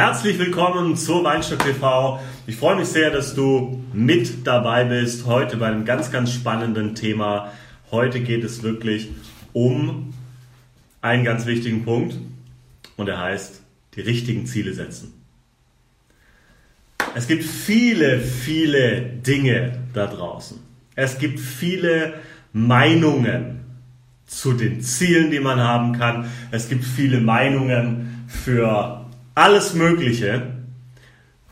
Herzlich willkommen zur Weinstock TV. Ich freue mich sehr, dass du mit dabei bist heute bei einem ganz, ganz spannenden Thema. Heute geht es wirklich um einen ganz wichtigen Punkt und er heißt die richtigen Ziele setzen. Es gibt viele, viele Dinge da draußen. Es gibt viele Meinungen zu den Zielen, die man haben kann. Es gibt viele Meinungen für alles Mögliche.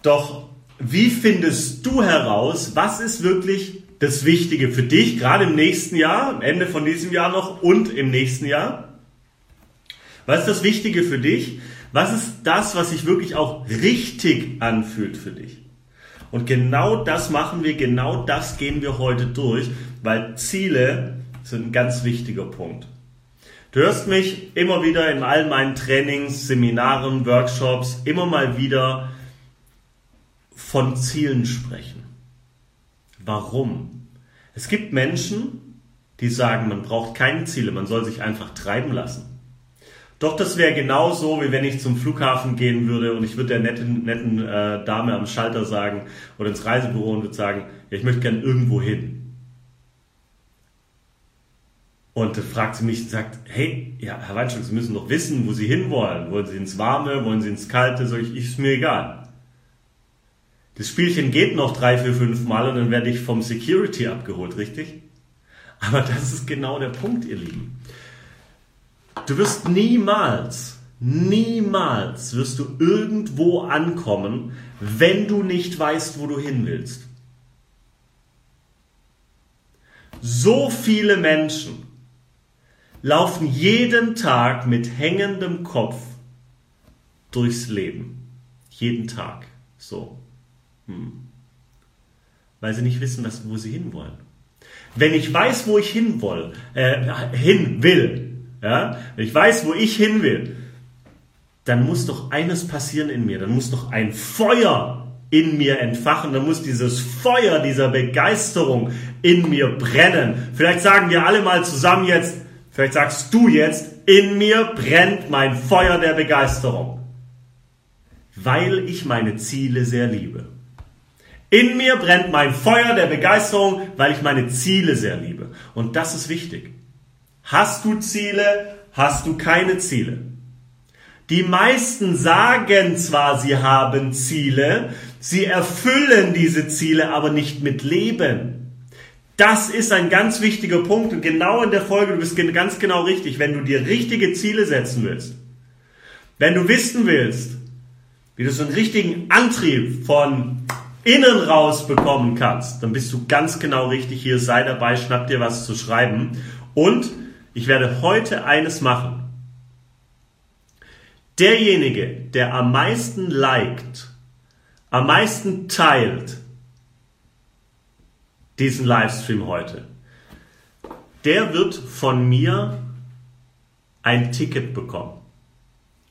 Doch wie findest du heraus, was ist wirklich das Wichtige für dich, gerade im nächsten Jahr, am Ende von diesem Jahr noch und im nächsten Jahr? Was ist das Wichtige für dich? Was ist das, was sich wirklich auch richtig anfühlt für dich? Und genau das machen wir, genau das gehen wir heute durch, weil Ziele sind ein ganz wichtiger Punkt. Du hörst mich immer wieder in all meinen Trainings, Seminaren, Workshops immer mal wieder von Zielen sprechen. Warum? Es gibt Menschen, die sagen, man braucht keine Ziele, man soll sich einfach treiben lassen. Doch das wäre genauso, wie wenn ich zum Flughafen gehen würde und ich würde der netten, netten äh, Dame am Schalter sagen oder ins Reisebüro und würde sagen, ja, ich möchte gern irgendwo hin. Und fragt sie mich, sagt, hey, ja, Herr Weinstock, Sie müssen doch wissen, wo Sie hinwollen. Wollen Sie ins Warme, wollen Sie ins Kalte? Sag ich, ist mir egal. Das Spielchen geht noch drei, vier, fünf Mal und dann werde ich vom Security abgeholt, richtig? Aber das ist genau der Punkt, ihr Lieben. Du wirst niemals, niemals wirst du irgendwo ankommen, wenn du nicht weißt, wo du hin willst. So viele Menschen laufen jeden Tag mit hängendem Kopf durchs Leben. Jeden Tag. So. Hm. Weil sie nicht wissen, was, wo sie hinwollen. Wenn ich weiß, wo ich hin, will, äh, hin will, ja, wenn ich weiß, wo ich hin will, dann muss doch eines passieren in mir. Dann muss doch ein Feuer in mir entfachen. Dann muss dieses Feuer dieser Begeisterung in mir brennen. Vielleicht sagen wir alle mal zusammen jetzt, vielleicht sagst du jetzt, in mir brennt mein Feuer der Begeisterung. Weil ich meine Ziele sehr liebe. In mir brennt mein Feuer der Begeisterung, weil ich meine Ziele sehr liebe. Und das ist wichtig. Hast du Ziele? Hast du keine Ziele? Die meisten sagen zwar, sie haben Ziele, sie erfüllen diese Ziele aber nicht mit Leben. Das ist ein ganz wichtiger Punkt und genau in der Folge, du bist ganz genau richtig, wenn du dir richtige Ziele setzen willst, wenn du wissen willst, wie du so einen richtigen Antrieb von innen raus bekommen kannst, dann bist du ganz genau richtig hier, sei dabei, schnapp dir was zu schreiben. Und ich werde heute eines machen. Derjenige, der am meisten liked, am meisten teilt diesen Livestream heute, der wird von mir ein Ticket bekommen.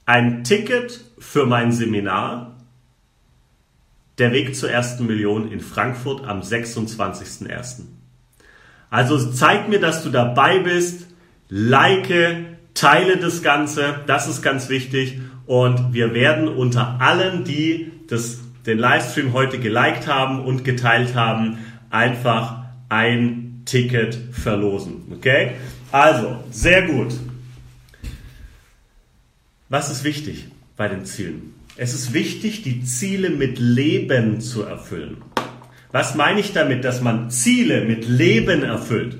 Ein Ticket für mein Seminar Der Weg zur ersten Million in Frankfurt am 26.01. Also zeig mir, dass du dabei bist like, teile das Ganze, das ist ganz wichtig. Und wir werden unter allen, die das, den Livestream heute geliked haben und geteilt haben, einfach ein Ticket verlosen. Okay? Also, sehr gut. Was ist wichtig bei den Zielen? Es ist wichtig, die Ziele mit Leben zu erfüllen. Was meine ich damit, dass man Ziele mit Leben erfüllt?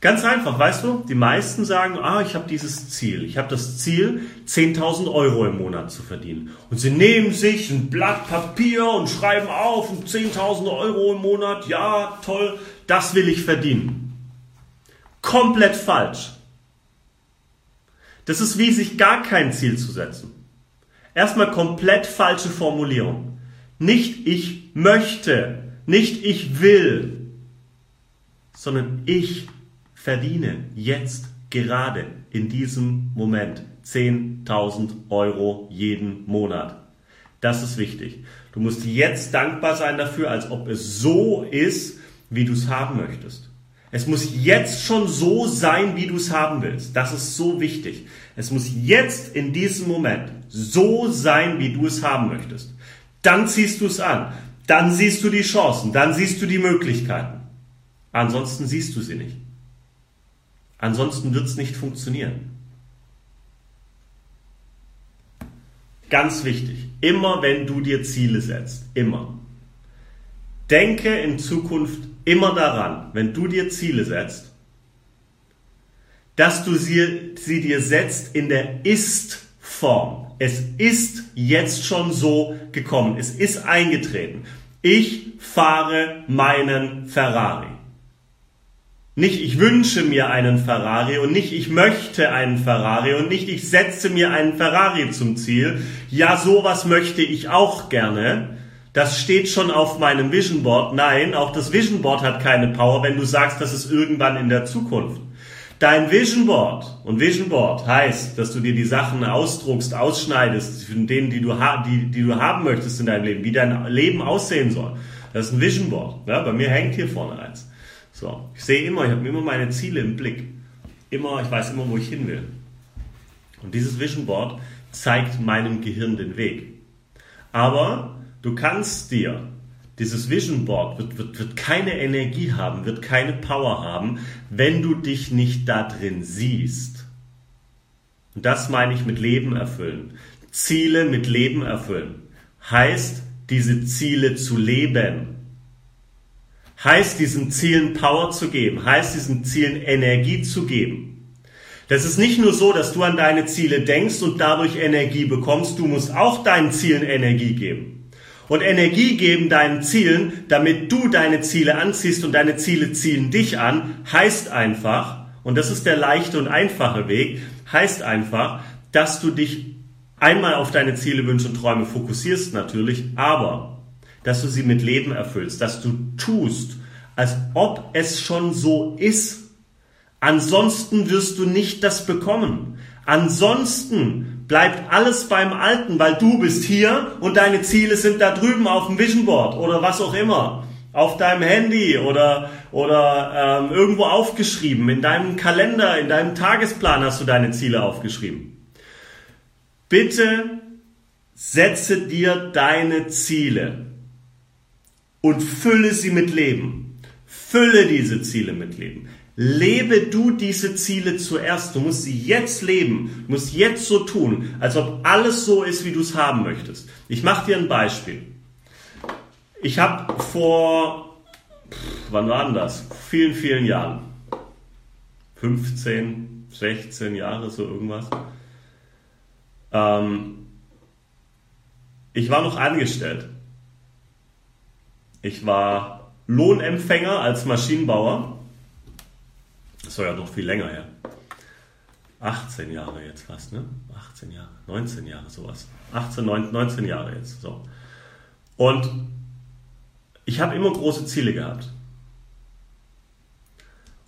Ganz einfach, weißt du, die meisten sagen, ah, ich habe dieses Ziel. Ich habe das Ziel, 10.000 Euro im Monat zu verdienen. Und sie nehmen sich ein Blatt Papier und schreiben auf, 10.000 Euro im Monat, ja, toll, das will ich verdienen. Komplett falsch. Das ist wie sich gar kein Ziel zu setzen. Erstmal komplett falsche Formulierung. Nicht ich möchte, nicht ich will, sondern ich verdiene jetzt gerade in diesem Moment 10.000 Euro jeden Monat. Das ist wichtig. Du musst jetzt dankbar sein dafür, als ob es so ist, wie du es haben möchtest. Es muss jetzt schon so sein, wie du es haben willst. Das ist so wichtig. Es muss jetzt in diesem Moment so sein, wie du es haben möchtest. Dann ziehst du es an. Dann siehst du die Chancen. Dann siehst du die Möglichkeiten. Ansonsten siehst du sie nicht. Ansonsten wird es nicht funktionieren. Ganz wichtig. Immer wenn du dir Ziele setzt. Immer. Denke in Zukunft immer daran, wenn du dir Ziele setzt, dass du sie, sie dir setzt in der Ist-Form. Es ist jetzt schon so gekommen. Es ist eingetreten. Ich fahre meinen Ferrari. Nicht ich wünsche mir einen Ferrari und nicht ich möchte einen Ferrari und nicht ich setze mir einen Ferrari zum Ziel. Ja, sowas möchte ich auch gerne. Das steht schon auf meinem Vision Board. Nein, auch das Vision Board hat keine Power, wenn du sagst, das ist irgendwann in der Zukunft. Dein Vision Board und Vision Board heißt, dass du dir die Sachen ausdruckst, ausschneidest, von denen, die du, die, die du haben möchtest in deinem Leben, wie dein Leben aussehen soll. Das ist ein Vision Board. Ja, bei mir hängt hier vorne eins. So, ich sehe immer, ich habe immer meine Ziele im Blick. Immer, ich weiß immer, wo ich hin will. Und dieses Vision Board zeigt meinem Gehirn den Weg. Aber du kannst dir dieses Vision Board wird, wird, wird keine Energie haben, wird keine Power haben, wenn du dich nicht da drin siehst. Und das meine ich mit Leben erfüllen. Ziele mit Leben erfüllen. Heißt, diese Ziele zu leben. Heißt, diesen Zielen Power zu geben. Heißt, diesen Zielen Energie zu geben. Das ist nicht nur so, dass du an deine Ziele denkst und dadurch Energie bekommst. Du musst auch deinen Zielen Energie geben und Energie geben deinen Zielen, damit du deine Ziele anziehst und deine Ziele ziehen dich an, heißt einfach, und das ist der leichte und einfache Weg, heißt einfach, dass du dich einmal auf deine Ziele, Wünsche und Träume fokussierst natürlich, aber dass du sie mit Leben erfüllst, dass du tust, als ob es schon so ist. Ansonsten wirst du nicht das bekommen. Ansonsten bleibt alles beim Alten, weil du bist hier und deine Ziele sind da drüben auf dem Vision Board oder was auch immer. Auf deinem Handy oder, oder ähm, irgendwo aufgeschrieben. In deinem Kalender, in deinem Tagesplan hast du deine Ziele aufgeschrieben. Bitte setze dir deine Ziele und fülle sie mit Leben. Fülle diese Ziele mit Leben. Lebe du diese Ziele zuerst. Du musst sie jetzt leben. Du musst jetzt so tun, als ob alles so ist, wie du es haben möchtest. Ich mache dir ein Beispiel. Ich habe vor, wann war denn das? Vielen, vielen Jahren. 15, 16 Jahre, so irgendwas. Ähm, ich war noch angestellt. Ich war Lohnempfänger als Maschinenbauer das war ja noch viel länger her. 18 Jahre jetzt fast, ne? 18 Jahre, 19 Jahre sowas. 18, 19 Jahre jetzt. So. Und ich habe immer große Ziele gehabt.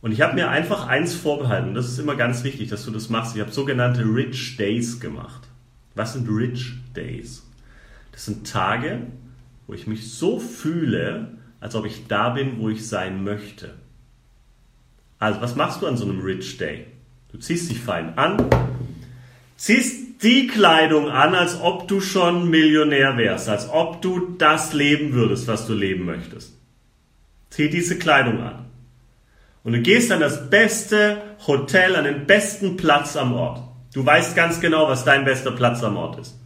Und ich habe mir einfach eins vorbehalten. Das ist immer ganz wichtig, dass du das machst. Ich habe sogenannte Rich Days gemacht. Was sind Rich Days? Das sind Tage, wo ich mich so fühle, als ob ich da bin, wo ich sein möchte. Also, was machst du an so einem Rich Day? Du ziehst dich fein an, ziehst die Kleidung an, als ob du schon Millionär wärst, als ob du das leben würdest, was du leben möchtest. Zieh diese Kleidung an. Und du gehst an das beste Hotel, an den besten Platz am Ort. Du weißt ganz genau, was dein bester Platz am Ort ist.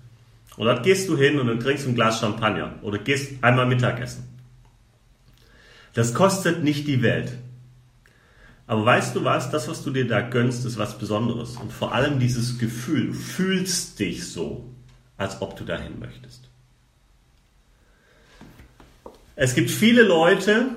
Und dort gehst du hin und dann trinkst ein Glas Champagner oder gehst einmal Mittagessen. Das kostet nicht die Welt. Aber weißt du was? Das, was du dir da gönnst, ist was Besonderes. Und vor allem dieses Gefühl, du fühlst dich so, als ob du dahin möchtest. Es gibt viele Leute,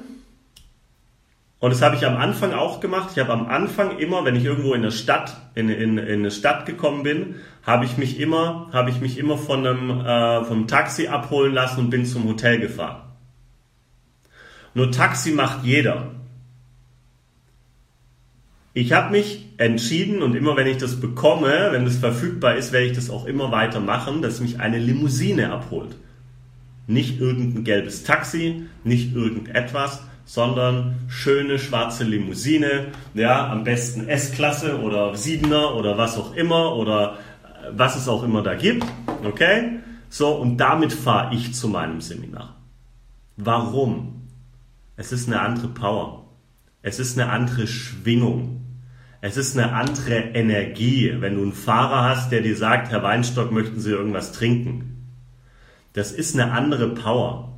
und das habe ich am Anfang auch gemacht. Ich habe am Anfang immer, wenn ich irgendwo in eine Stadt, in, in, in eine Stadt gekommen bin, habe ich mich immer, habe ich mich immer von einem, äh, vom Taxi abholen lassen und bin zum Hotel gefahren. Nur Taxi macht jeder. Ich habe mich entschieden und immer wenn ich das bekomme, wenn das verfügbar ist, werde ich das auch immer weiter machen, dass mich eine Limousine abholt. Nicht irgendein gelbes Taxi, nicht irgendetwas, sondern schöne schwarze Limousine, ja, am besten S-Klasse oder Siebener oder was auch immer oder äh, was es auch immer da gibt. Okay? So, und damit fahre ich zu meinem Seminar. Warum? Es ist eine andere Power. Es ist eine andere Schwingung. Es ist eine andere Energie, wenn du einen Fahrer hast, der dir sagt, Herr Weinstock, möchten Sie irgendwas trinken? Das ist eine andere Power.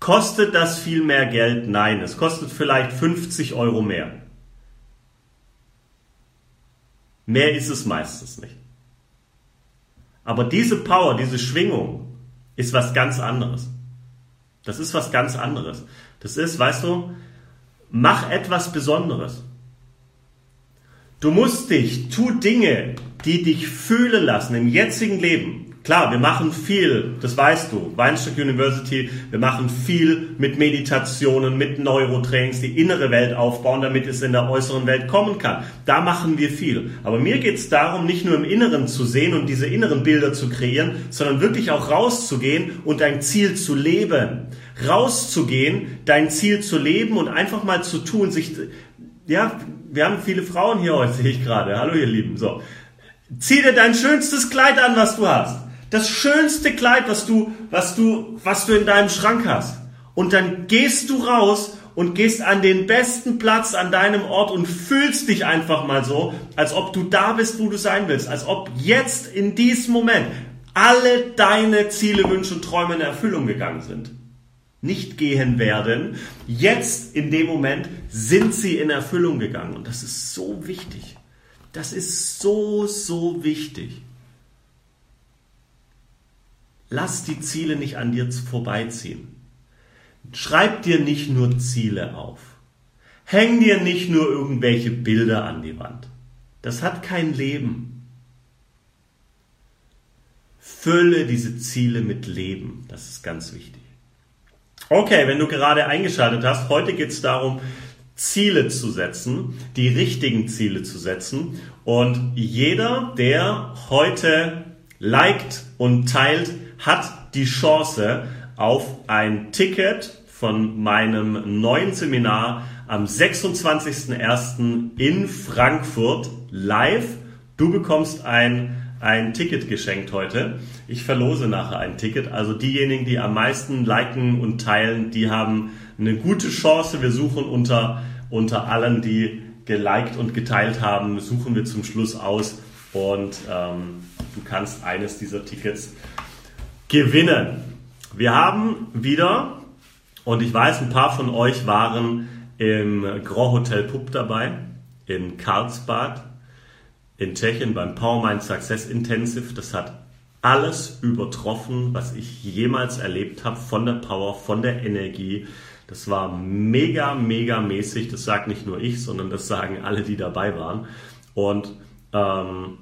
Kostet das viel mehr Geld? Nein, es kostet vielleicht 50 Euro mehr. Mehr ist es meistens nicht. Aber diese Power, diese Schwingung ist was ganz anderes. Das ist was ganz anderes. Das ist, weißt du, mach etwas Besonderes. Du musst dich, tu Dinge, die dich fühlen lassen im jetzigen Leben. Klar, wir machen viel, das weißt du, Weinstock University, wir machen viel mit Meditationen, mit Neurotrainings, die innere Welt aufbauen, damit es in der äußeren Welt kommen kann. Da machen wir viel. Aber mir geht es darum, nicht nur im Inneren zu sehen und diese inneren Bilder zu kreieren, sondern wirklich auch rauszugehen und dein Ziel zu leben. Rauszugehen, dein Ziel zu leben und einfach mal zu tun, sich, ja, wir haben viele Frauen hier heute, sehe ich gerade. Hallo ihr Lieben, so. Zieh dir dein schönstes Kleid an, was du hast das schönste Kleid, was du, was du, was du in deinem Schrank hast. Und dann gehst du raus und gehst an den besten Platz an deinem Ort und fühlst dich einfach mal so, als ob du da bist, wo du sein willst, als ob jetzt in diesem Moment alle deine Ziele, Wünsche und Träume in Erfüllung gegangen sind. Nicht gehen werden. Jetzt in dem Moment sind sie in Erfüllung gegangen. Und das ist so wichtig. Das ist so, so wichtig. Lass die Ziele nicht an dir vorbeiziehen. Schreib dir nicht nur Ziele auf. Häng dir nicht nur irgendwelche Bilder an die Wand. Das hat kein Leben. Fülle diese Ziele mit Leben. Das ist ganz wichtig. Okay, wenn du gerade eingeschaltet hast, heute geht es darum, Ziele zu setzen, die richtigen Ziele zu setzen. Und jeder, der heute liked und teilt, hat die Chance auf ein Ticket von meinem neuen Seminar am 26.01. in Frankfurt live. Du bekommst ein, ein Ticket geschenkt heute. Ich verlose nachher ein Ticket. Also diejenigen, die am meisten liken und teilen, die haben eine gute Chance. Wir suchen unter, unter allen, die geliked und geteilt haben, suchen wir zum Schluss aus und ähm, du kannst eines dieser Tickets gewinnen. Wir haben wieder, und ich weiß, ein paar von euch waren im Grand Hotel Pup dabei, in Karlsbad, in Tschechien beim PowerMind Success Intensive. Das hat alles übertroffen, was ich jemals erlebt habe, von der Power, von der Energie. Das war mega, mega mäßig. Das sagt nicht nur ich, sondern das sagen alle, die dabei waren. Und ähm,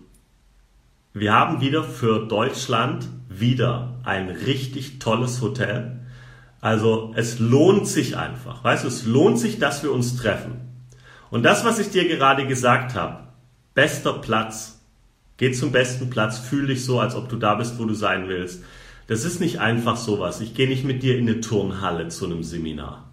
wir haben wieder für Deutschland wieder ein richtig tolles Hotel. Also es lohnt sich einfach. Weißt du, es lohnt sich, dass wir uns treffen. Und das, was ich dir gerade gesagt habe, bester Platz, geh zum besten Platz, fühl dich so, als ob du da bist, wo du sein willst. Das ist nicht einfach sowas. Ich gehe nicht mit dir in eine Turnhalle zu einem Seminar.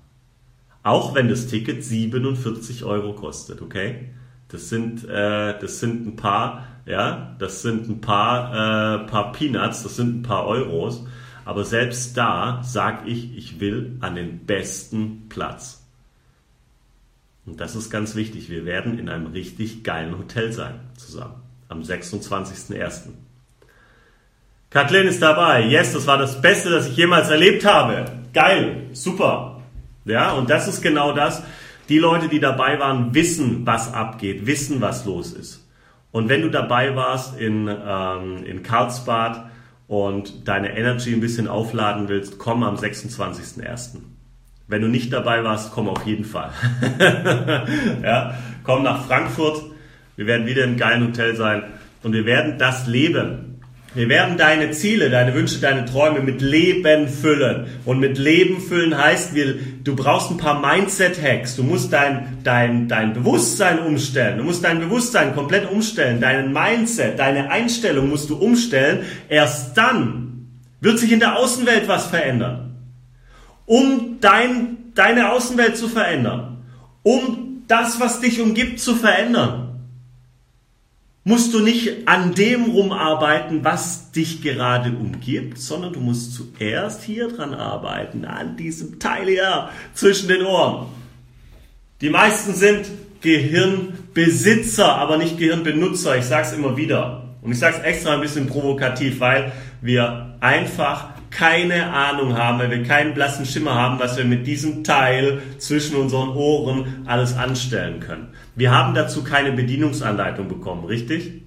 Auch wenn das Ticket 47 Euro kostet, okay? Das sind, äh, das sind ein paar ja, das sind ein paar, äh, paar Peanuts, das sind ein paar Euros. Aber selbst da sage ich, ich will an den besten Platz. Und das ist ganz wichtig. Wir werden in einem richtig geilen Hotel sein zusammen. Am 26.01. Kathleen ist dabei. Yes, das war das Beste, das ich jemals erlebt habe. Geil. Super. Ja, und das ist genau das. Die Leute, die dabei waren, wissen, was abgeht, wissen, was los ist. Und wenn du dabei warst in, ähm, in Karlsbad und deine Energy ein bisschen aufladen willst, komm am 26.01. Wenn du nicht dabei warst, komm auf jeden Fall. ja, komm nach Frankfurt. Wir werden wieder im geilen Hotel sein und wir werden das leben. Wir werden deine Ziele, deine Wünsche, deine Träume mit Leben füllen. Und mit Leben füllen heißt, wir, du brauchst ein paar Mindset-Hacks. Du musst dein, dein, dein Bewusstsein umstellen. Du musst dein Bewusstsein komplett umstellen. Deinen Mindset, deine Einstellung musst du umstellen. Erst dann wird sich in der Außenwelt was verändern. Um dein, deine Außenwelt zu verändern. Um das, was dich umgibt, zu verändern musst du nicht an dem rumarbeiten, was dich gerade umgibt, sondern du musst zuerst hier dran arbeiten, an diesem Teil hier zwischen den Ohren. Die meisten sind Gehirnbesitzer, aber nicht Gehirnbenutzer. Ich sage es immer wieder. Und ich sage es extra ein bisschen provokativ, weil wir einfach keine Ahnung haben, weil wir keinen blassen Schimmer haben, was wir mit diesem Teil zwischen unseren Ohren alles anstellen können. Wir haben dazu keine Bedienungsanleitung bekommen, richtig?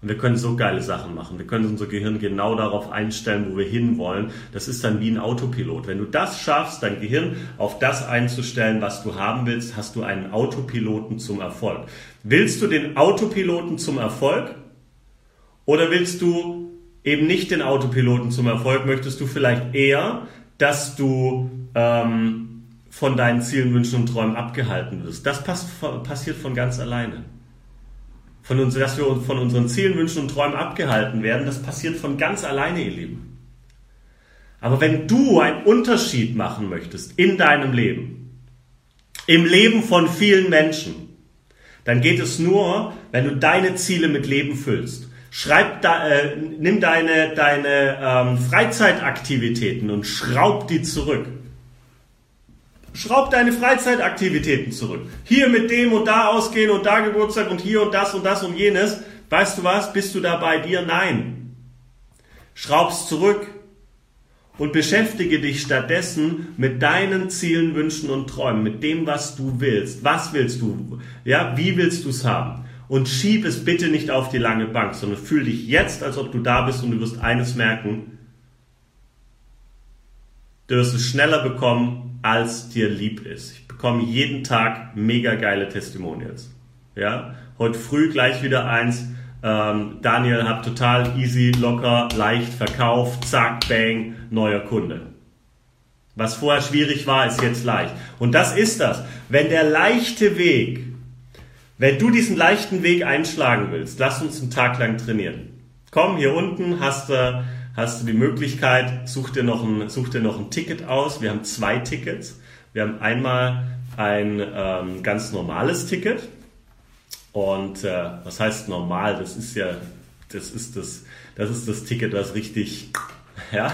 Und wir können so geile Sachen machen. Wir können unser Gehirn genau darauf einstellen, wo wir hinwollen. Das ist dann wie ein Autopilot. Wenn du das schaffst, dein Gehirn auf das einzustellen, was du haben willst, hast du einen Autopiloten zum Erfolg. Willst du den Autopiloten zum Erfolg? Oder willst du eben nicht den Autopiloten zum Erfolg, möchtest du vielleicht eher, dass du ähm, von deinen Zielen, Wünschen und Träumen abgehalten wirst. Das pass passiert von ganz alleine. Von uns, dass wir von unseren Zielen, Wünschen und Träumen abgehalten werden, das passiert von ganz alleine, ihr Lieben. Aber wenn du einen Unterschied machen möchtest in deinem Leben, im Leben von vielen Menschen, dann geht es nur, wenn du deine Ziele mit Leben füllst. Schreib da, äh, nimm deine, deine ähm, Freizeitaktivitäten und schraub die zurück. Schraub deine Freizeitaktivitäten zurück. Hier mit dem und da ausgehen und da Geburtstag und hier und das und das und jenes. Weißt du was? Bist du da bei dir? Nein. Schraub's zurück und beschäftige dich stattdessen mit deinen Zielen, Wünschen und Träumen, mit dem, was du willst. Was willst du? Ja, wie willst du es haben? Und schieb es bitte nicht auf die lange Bank, sondern fühl dich jetzt, als ob du da bist und du wirst eines merken, du wirst es schneller bekommen, als dir lieb ist. Ich bekomme jeden Tag mega geile Testimonials. Ja, heute früh gleich wieder eins. Ähm, Daniel hat total easy, locker, leicht verkauft, zack, bang, neuer Kunde. Was vorher schwierig war, ist jetzt leicht. Und das ist das. Wenn der leichte Weg wenn du diesen leichten Weg einschlagen willst, lass uns einen Tag lang trainieren. Komm, hier unten hast du, hast du die Möglichkeit, such dir, noch ein, such dir noch ein Ticket aus. Wir haben zwei Tickets. Wir haben einmal ein ähm, ganz normales Ticket. Und äh, was heißt normal? Das ist ja, das ist das, das ist das Ticket, was richtig, ja,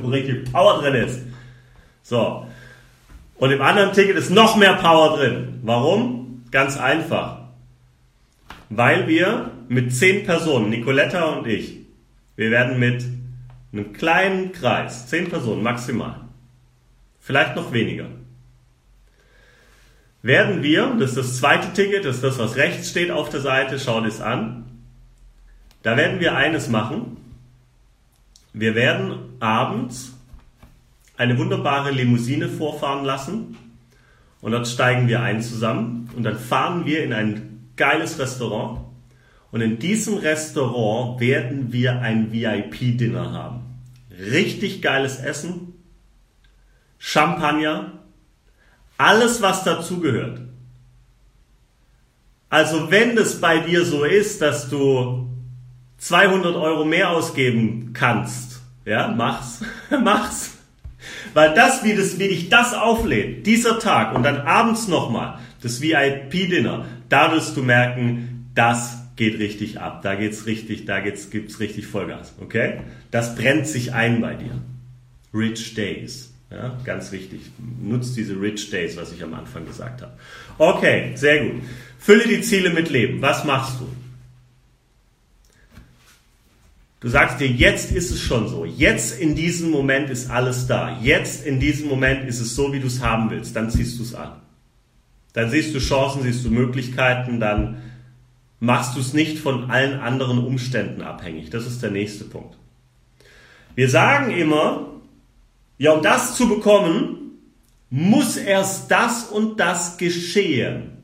wo richtig Power drin ist. So. Und im anderen Ticket ist noch mehr Power drin. Warum? Ganz einfach. Weil wir mit zehn Personen, Nicoletta und ich, wir werden mit einem kleinen Kreis, zehn Personen maximal, vielleicht noch weniger, werden wir, das ist das zweite Ticket, das ist das, was rechts steht auf der Seite, schau das an, da werden wir eines machen. Wir werden abends eine wunderbare Limousine vorfahren lassen und dort steigen wir ein zusammen und dann fahren wir in ein geiles Restaurant. Und in diesem Restaurant werden wir ein VIP-Dinner haben. Richtig geiles Essen, Champagner, alles was dazugehört. Also wenn es bei dir so ist, dass du 200 Euro mehr ausgeben kannst, ja, mach's, mach's. Weil das, wie, das, wie dich das auflädt, dieser Tag und dann abends nochmal, das VIP-Dinner, da wirst du merken, das geht richtig ab. Da geht's richtig, da geht's, gibt's richtig Vollgas. Okay? Das brennt sich ein bei dir. Rich Days. Ja, ganz wichtig. Nutzt diese Rich Days, was ich am Anfang gesagt habe. Okay, sehr gut. Fülle die Ziele mit Leben. Was machst du? Du sagst dir, jetzt ist es schon so. Jetzt in diesem Moment ist alles da. Jetzt in diesem Moment ist es so, wie du es haben willst. Dann ziehst du es an. Dann siehst du Chancen, siehst du Möglichkeiten, dann machst du es nicht von allen anderen Umständen abhängig. Das ist der nächste Punkt. Wir sagen immer, ja, um das zu bekommen, muss erst das und das geschehen.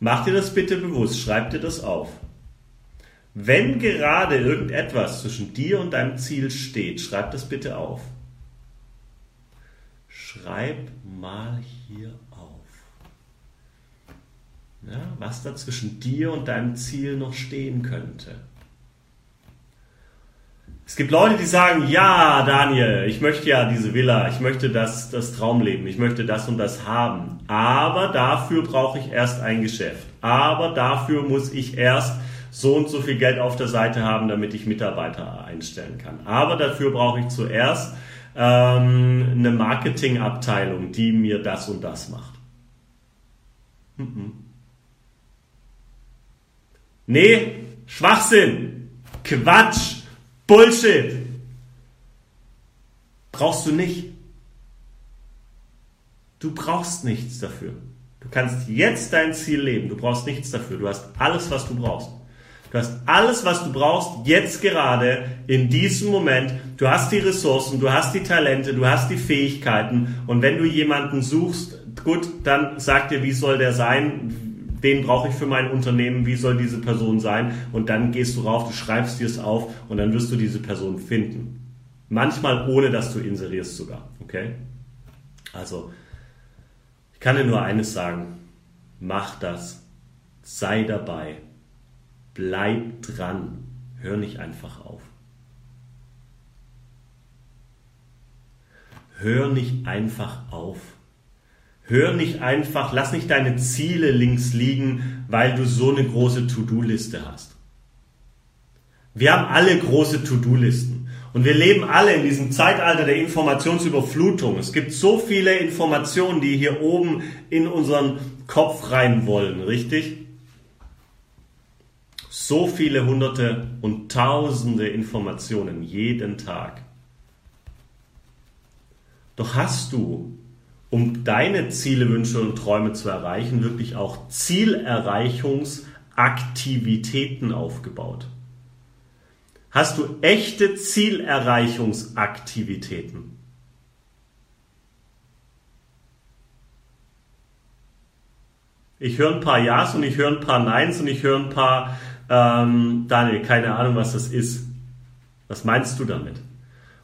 Mach dir das bitte bewusst, schreib dir das auf. Wenn gerade irgendetwas zwischen dir und deinem Ziel steht, schreib das bitte auf. Schreib mal hier. Ja, was da zwischen dir und deinem Ziel noch stehen könnte. Es gibt Leute, die sagen, ja, Daniel, ich möchte ja diese Villa, ich möchte das, das Traumleben, ich möchte das und das haben. Aber dafür brauche ich erst ein Geschäft. Aber dafür muss ich erst so und so viel Geld auf der Seite haben, damit ich Mitarbeiter einstellen kann. Aber dafür brauche ich zuerst ähm, eine Marketingabteilung, die mir das und das macht. Mhm. Nee, Schwachsinn, Quatsch, Bullshit. Brauchst du nicht. Du brauchst nichts dafür. Du kannst jetzt dein Ziel leben. Du brauchst nichts dafür. Du hast alles, was du brauchst. Du hast alles, was du brauchst, jetzt gerade, in diesem Moment. Du hast die Ressourcen, du hast die Talente, du hast die Fähigkeiten. Und wenn du jemanden suchst, gut, dann sag dir, wie soll der sein? Den brauche ich für mein Unternehmen, wie soll diese Person sein? Und dann gehst du rauf, du schreibst dir es auf und dann wirst du diese Person finden. Manchmal ohne, dass du inserierst sogar. Okay? Also, ich kann dir nur eines sagen. Mach das. Sei dabei. Bleib dran. Hör nicht einfach auf. Hör nicht einfach auf. Hör nicht einfach, lass nicht deine Ziele links liegen, weil du so eine große To-Do-Liste hast. Wir haben alle große To-Do-Listen. Und wir leben alle in diesem Zeitalter der Informationsüberflutung. Es gibt so viele Informationen, die hier oben in unseren Kopf rein wollen, richtig? So viele hunderte und tausende Informationen jeden Tag. Doch hast du, um deine Ziele, Wünsche und Träume zu erreichen, wirklich auch Zielerreichungsaktivitäten aufgebaut? Hast du echte Zielerreichungsaktivitäten? Ich höre ein paar Ja's und ich höre ein paar Neins und ich höre ein paar ähm, Daniel, keine Ahnung, was das ist. Was meinst du damit?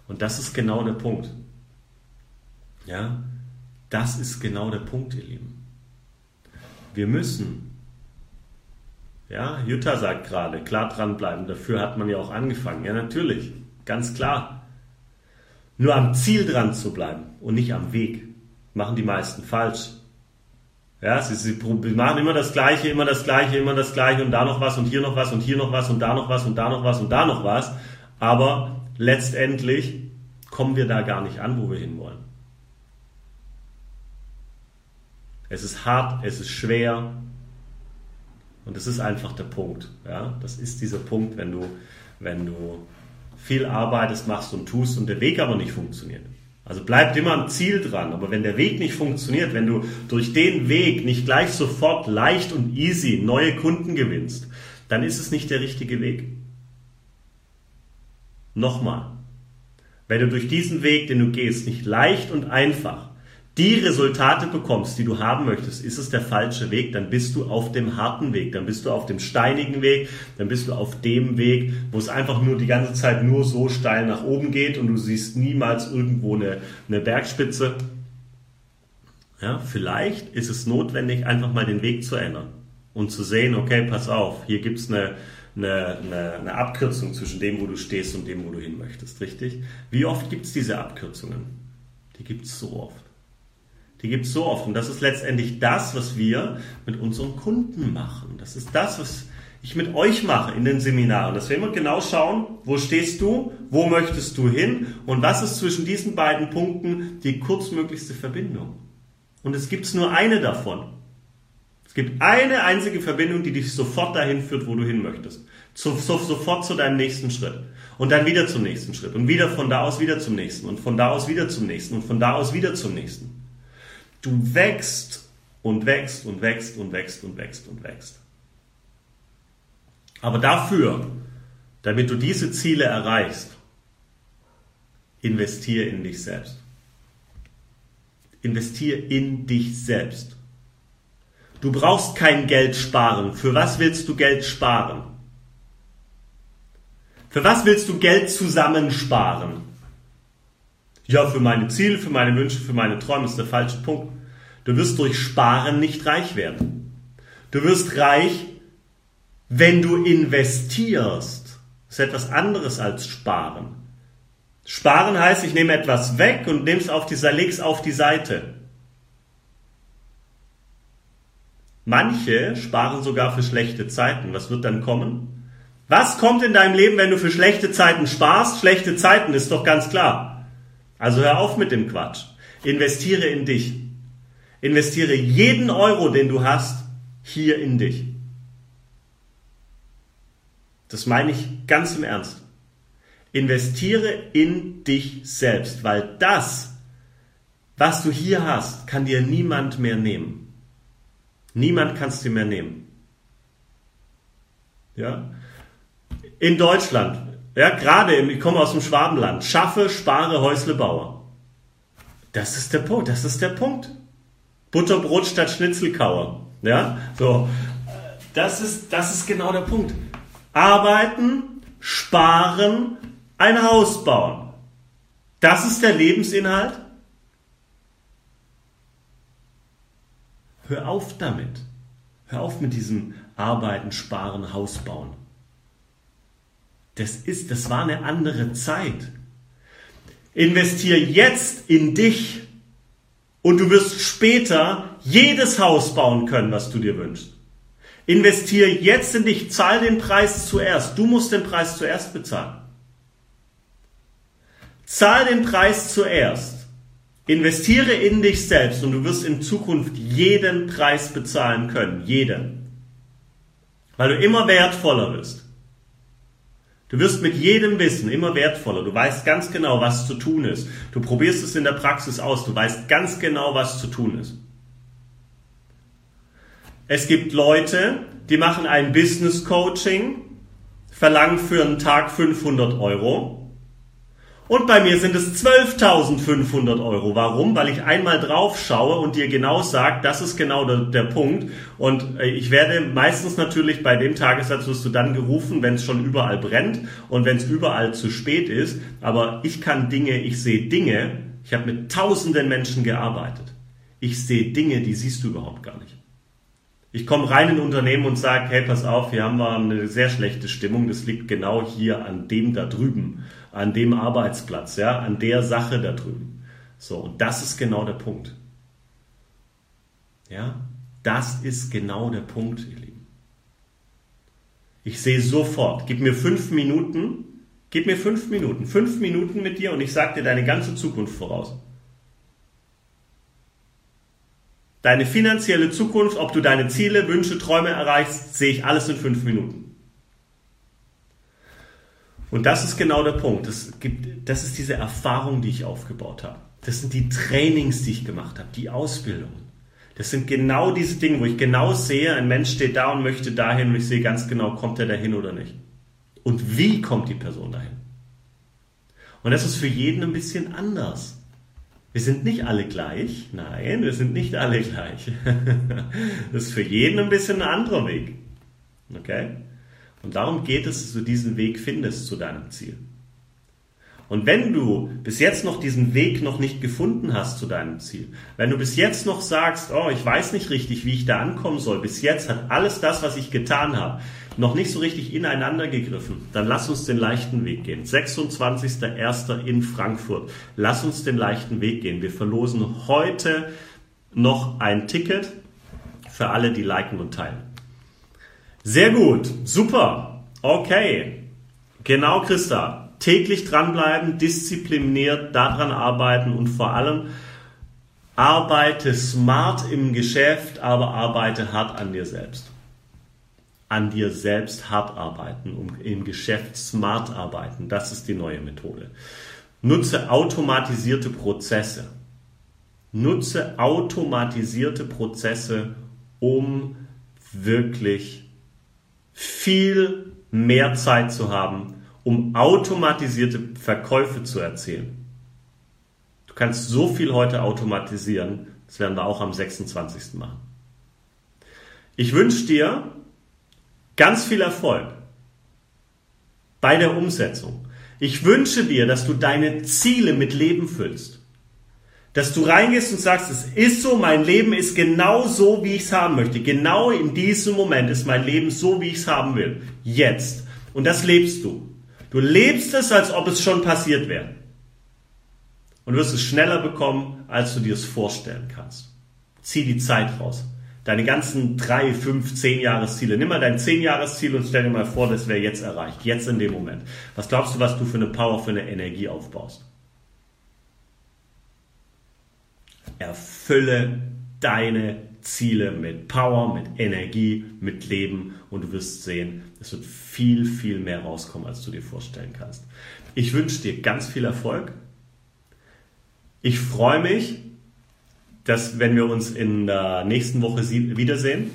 Und das ist genau der Punkt. Ja, das ist genau der Punkt, ihr Lieben. Wir müssen, ja, Jutta sagt gerade, klar dranbleiben, dafür hat man ja auch angefangen. Ja, natürlich, ganz klar. Nur am Ziel dran zu bleiben und nicht am Weg, machen die meisten falsch. Ja, sie, sie machen immer das Gleiche, immer das Gleiche, immer das Gleiche und da noch was und hier noch was und hier noch was und da noch was und da noch was und da noch was. Aber letztendlich kommen wir da gar nicht an, wo wir hinwollen. Es ist hart, es ist schwer und es ist einfach der Punkt. Ja, das ist dieser Punkt, wenn du, wenn du viel arbeitest, machst und tust und der Weg aber nicht funktioniert. Also bleibt immer am Ziel dran. Aber wenn der Weg nicht funktioniert, wenn du durch den Weg nicht gleich sofort leicht und easy neue Kunden gewinnst, dann ist es nicht der richtige Weg. Nochmal. Wenn du durch diesen Weg, den du gehst, nicht leicht und einfach die Resultate bekommst, die du haben möchtest, ist es der falsche Weg, dann bist du auf dem harten Weg, dann bist du auf dem steinigen Weg, dann bist du auf dem Weg, wo es einfach nur die ganze Zeit nur so steil nach oben geht und du siehst niemals irgendwo eine, eine Bergspitze. Ja, vielleicht ist es notwendig, einfach mal den Weg zu ändern und zu sehen, okay, pass auf, hier gibt es eine, eine, eine, eine Abkürzung zwischen dem, wo du stehst und dem, wo du hin möchtest, richtig? Wie oft gibt es diese Abkürzungen? Die gibt es so oft. Die gibt es so oft. Und das ist letztendlich das, was wir mit unseren Kunden machen. Das ist das, was ich mit euch mache in den Seminaren. Dass wir immer genau schauen, wo stehst du, wo möchtest du hin und was ist zwischen diesen beiden Punkten die kurzmöglichste Verbindung. Und es gibt nur eine davon. Es gibt eine einzige Verbindung, die dich sofort dahin führt, wo du hin möchtest. So, so, sofort zu deinem nächsten Schritt. Und dann wieder zum nächsten Schritt. Und wieder von da aus wieder zum nächsten. Und von da aus wieder zum nächsten. Und von da aus wieder zum nächsten. Du wächst und wächst und wächst und wächst und wächst und wächst. Aber dafür, damit du diese Ziele erreichst, investiere in dich selbst. Investiere in dich selbst. Du brauchst kein Geld sparen. Für was willst du Geld sparen? Für was willst du Geld zusammensparen? Ja, für meine Ziele, für meine Wünsche, für meine Träume ist der falsche Punkt. Du wirst durch Sparen nicht reich werden. Du wirst reich, wenn du investierst. Das ist etwas anderes als sparen. Sparen heißt, ich nehme etwas weg und nehme es auf die, leg's auf die Seite. Manche sparen sogar für schlechte Zeiten. Was wird dann kommen? Was kommt in deinem Leben, wenn du für schlechte Zeiten sparst? Schlechte Zeiten ist doch ganz klar. Also hör auf mit dem Quatsch. Investiere in dich. Investiere jeden Euro, den du hast, hier in dich. Das meine ich ganz im Ernst. Investiere in dich selbst, weil das, was du hier hast, kann dir niemand mehr nehmen. Niemand kann es dir mehr nehmen. Ja? In Deutschland, ja, gerade, im, ich komme aus dem Schwabenland, schaffe, spare, Häusle, baue. Das ist der Punkt, das ist der Punkt. Butterbrot statt Schnitzelkauer. Ja, so. Das ist, das ist genau der Punkt. Arbeiten, sparen, ein Haus bauen. Das ist der Lebensinhalt. Hör auf damit. Hör auf mit diesem Arbeiten, Sparen, Haus bauen. Das ist, das war eine andere Zeit. Investier jetzt in dich und du wirst später jedes Haus bauen können, was du dir wünschst. Investier jetzt in dich, zahl den Preis zuerst. Du musst den Preis zuerst bezahlen. Zahl den Preis zuerst. Investiere in dich selbst und du wirst in Zukunft jeden Preis bezahlen können. Jeden. Weil du immer wertvoller wirst. Du wirst mit jedem Wissen immer wertvoller. Du weißt ganz genau, was zu tun ist. Du probierst es in der Praxis aus. Du weißt ganz genau, was zu tun ist. Es gibt Leute, die machen ein Business Coaching, verlangen für einen Tag 500 Euro. Und bei mir sind es 12.500 Euro. Warum? Weil ich einmal drauf schaue und dir genau sage, das ist genau der, der, Punkt. Und äh, ich werde meistens natürlich bei dem Tagessatz wirst du dann gerufen, wenn es schon überall brennt und wenn es überall zu spät ist. Aber ich kann Dinge, ich sehe Dinge. Ich habe mit tausenden Menschen gearbeitet. Ich sehe Dinge, die siehst du überhaupt gar nicht. Ich komme rein in Unternehmen und sage, hey, pass auf, hier haben wir eine sehr schlechte Stimmung. Das liegt genau hier an dem da drüben, an dem Arbeitsplatz, ja, an der Sache da drüben. So, und das ist genau der Punkt. Ja, das ist genau der Punkt, ihr Lieben. Ich sehe sofort, gib mir fünf Minuten, gib mir fünf Minuten, fünf Minuten mit dir und ich sage dir deine ganze Zukunft voraus. Deine finanzielle Zukunft, ob du deine Ziele, Wünsche, Träume erreichst, sehe ich alles in fünf Minuten. Und das ist genau der Punkt. Das, gibt, das ist diese Erfahrung, die ich aufgebaut habe. Das sind die Trainings, die ich gemacht habe, die Ausbildungen. Das sind genau diese Dinge, wo ich genau sehe, ein Mensch steht da und möchte dahin und ich sehe ganz genau, kommt er dahin oder nicht. Und wie kommt die Person dahin? Und das ist für jeden ein bisschen anders. Wir sind nicht alle gleich. Nein, wir sind nicht alle gleich. Das ist für jeden ein bisschen ein anderer Weg. Okay? Und darum geht es, dass du diesen Weg findest zu deinem Ziel. Und wenn du bis jetzt noch diesen Weg noch nicht gefunden hast zu deinem Ziel, wenn du bis jetzt noch sagst, oh, ich weiß nicht richtig, wie ich da ankommen soll, bis jetzt hat alles das, was ich getan habe, noch nicht so richtig ineinander gegriffen, dann lass uns den leichten Weg gehen. 26.01. in Frankfurt. Lass uns den leichten Weg gehen. Wir verlosen heute noch ein Ticket für alle, die liken und teilen. Sehr gut, super, okay. Genau, Christa. Täglich dranbleiben, diszipliniert daran arbeiten und vor allem arbeite smart im Geschäft, aber arbeite hart an dir selbst an dir selbst hart arbeiten, um im Geschäft smart arbeiten. Das ist die neue Methode. Nutze automatisierte Prozesse. Nutze automatisierte Prozesse, um wirklich viel mehr Zeit zu haben, um automatisierte Verkäufe zu erzielen. Du kannst so viel heute automatisieren, das werden wir auch am 26. machen. Ich wünsche dir, Ganz viel Erfolg bei der Umsetzung. Ich wünsche dir, dass du deine Ziele mit Leben füllst. Dass du reingehst und sagst, es ist so, mein Leben ist genau so, wie ich es haben möchte. Genau in diesem Moment ist mein Leben so, wie ich es haben will. Jetzt. Und das lebst du. Du lebst es, als ob es schon passiert wäre. Und wirst es schneller bekommen, als du dir es vorstellen kannst. Zieh die Zeit raus. Deine ganzen drei, fünf, zehn Jahresziele. Nimm mal dein zehn Jahresziel und stell dir mal vor, das wäre jetzt erreicht. Jetzt in dem Moment. Was glaubst du, was du für eine Power, für eine Energie aufbaust? Erfülle deine Ziele mit Power, mit Energie, mit Leben und du wirst sehen, es wird viel, viel mehr rauskommen, als du dir vorstellen kannst. Ich wünsche dir ganz viel Erfolg. Ich freue mich, dass wenn wir uns in der nächsten Woche wiedersehen,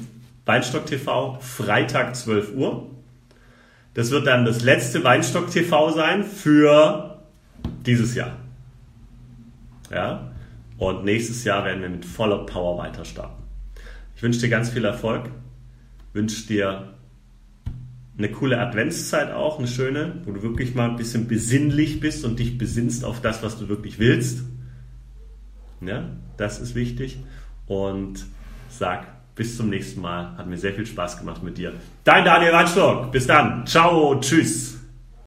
Weinstock TV, Freitag 12 Uhr. Das wird dann das letzte Weinstock TV sein für dieses Jahr. Ja? Und nächstes Jahr werden wir mit voller Power weiter starten. Ich wünsche dir ganz viel Erfolg, wünsche dir eine coole Adventszeit auch, eine schöne, wo du wirklich mal ein bisschen besinnlich bist und dich besinnst auf das, was du wirklich willst. Ja, das ist wichtig. Und sag bis zum nächsten Mal. Hat mir sehr viel Spaß gemacht mit dir. Dein Daniel Weinstock. Bis dann. Ciao. Tschüss.